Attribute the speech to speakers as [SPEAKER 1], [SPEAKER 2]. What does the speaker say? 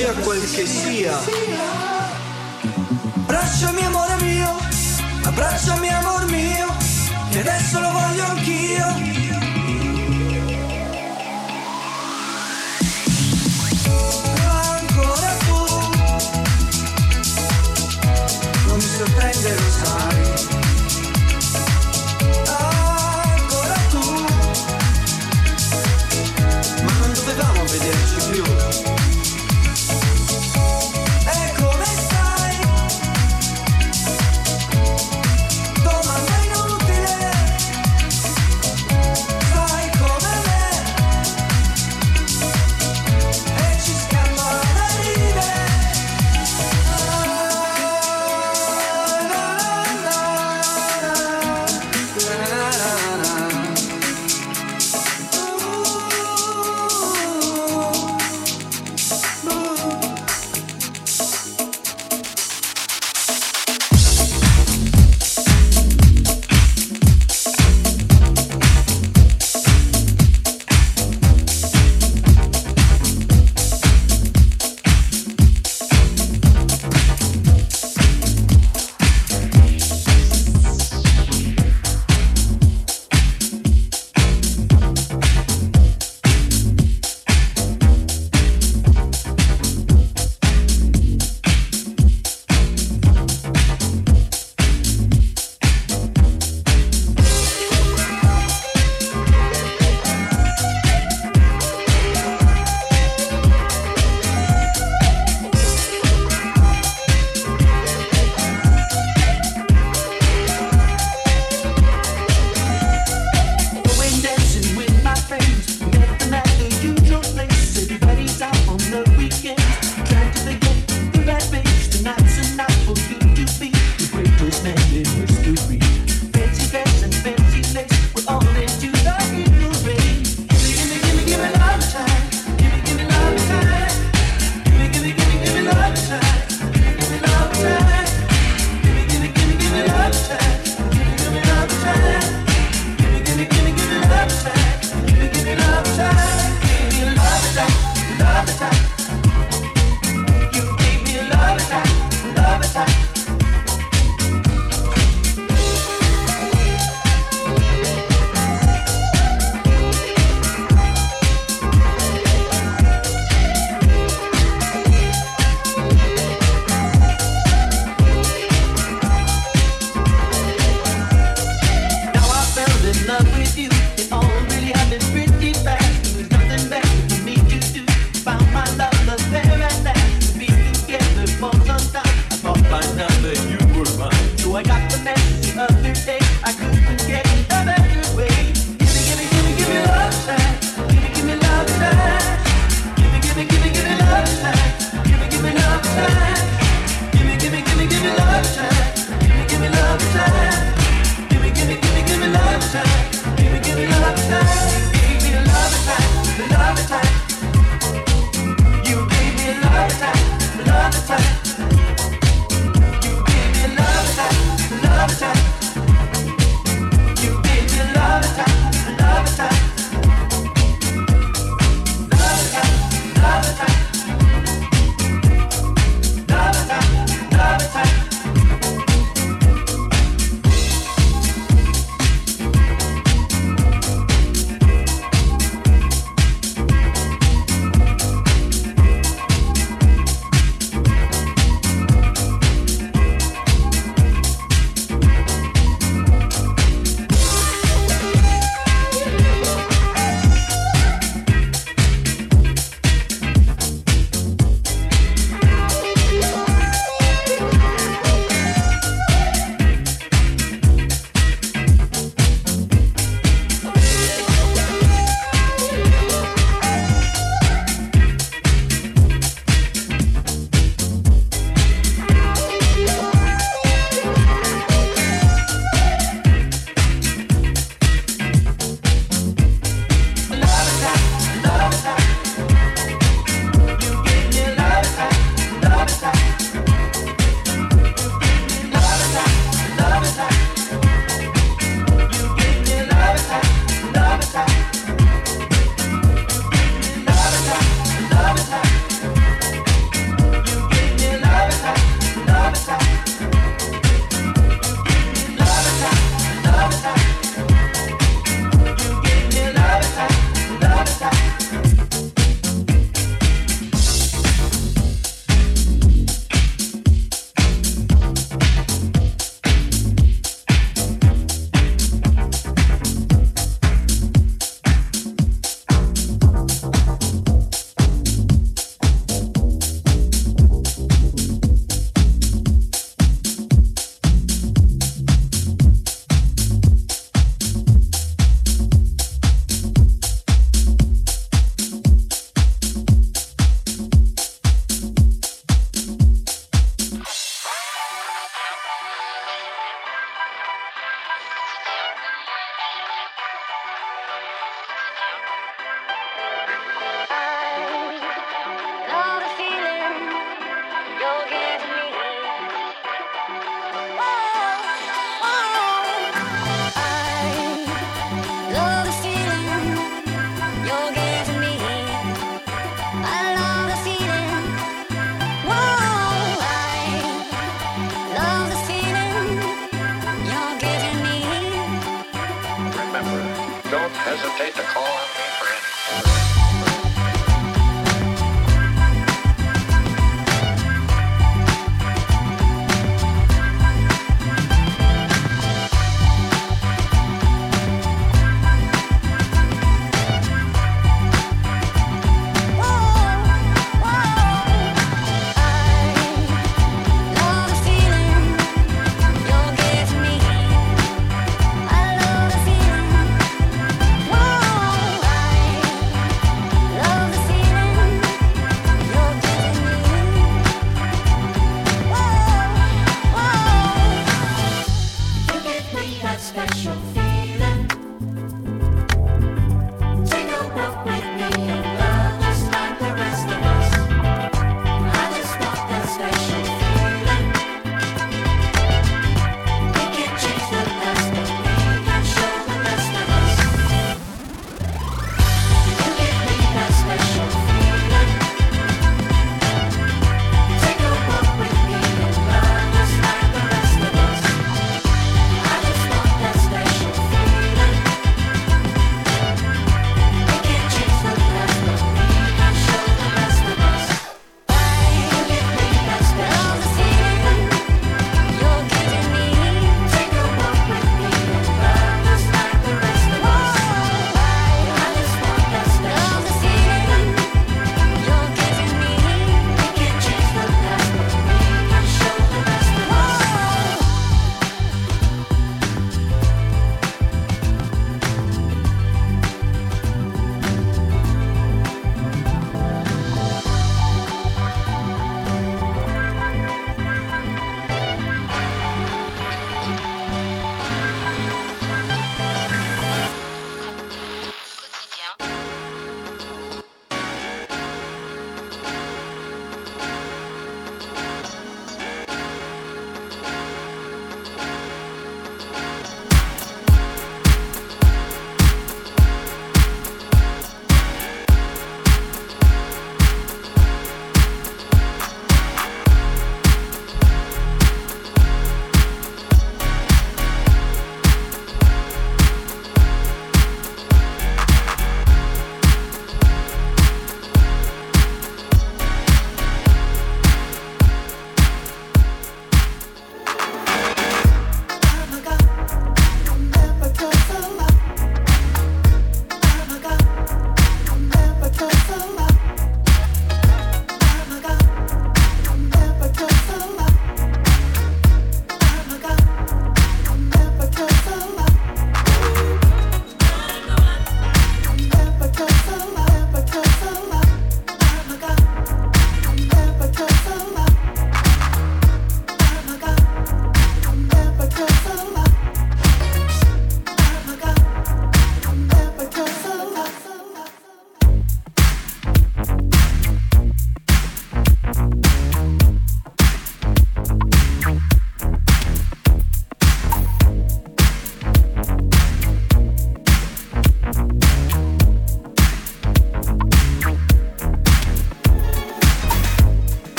[SPEAKER 1] sia quel che sia. Abbracciami amore mio, abbracciami amor mio, che adesso lo voglio anch'io.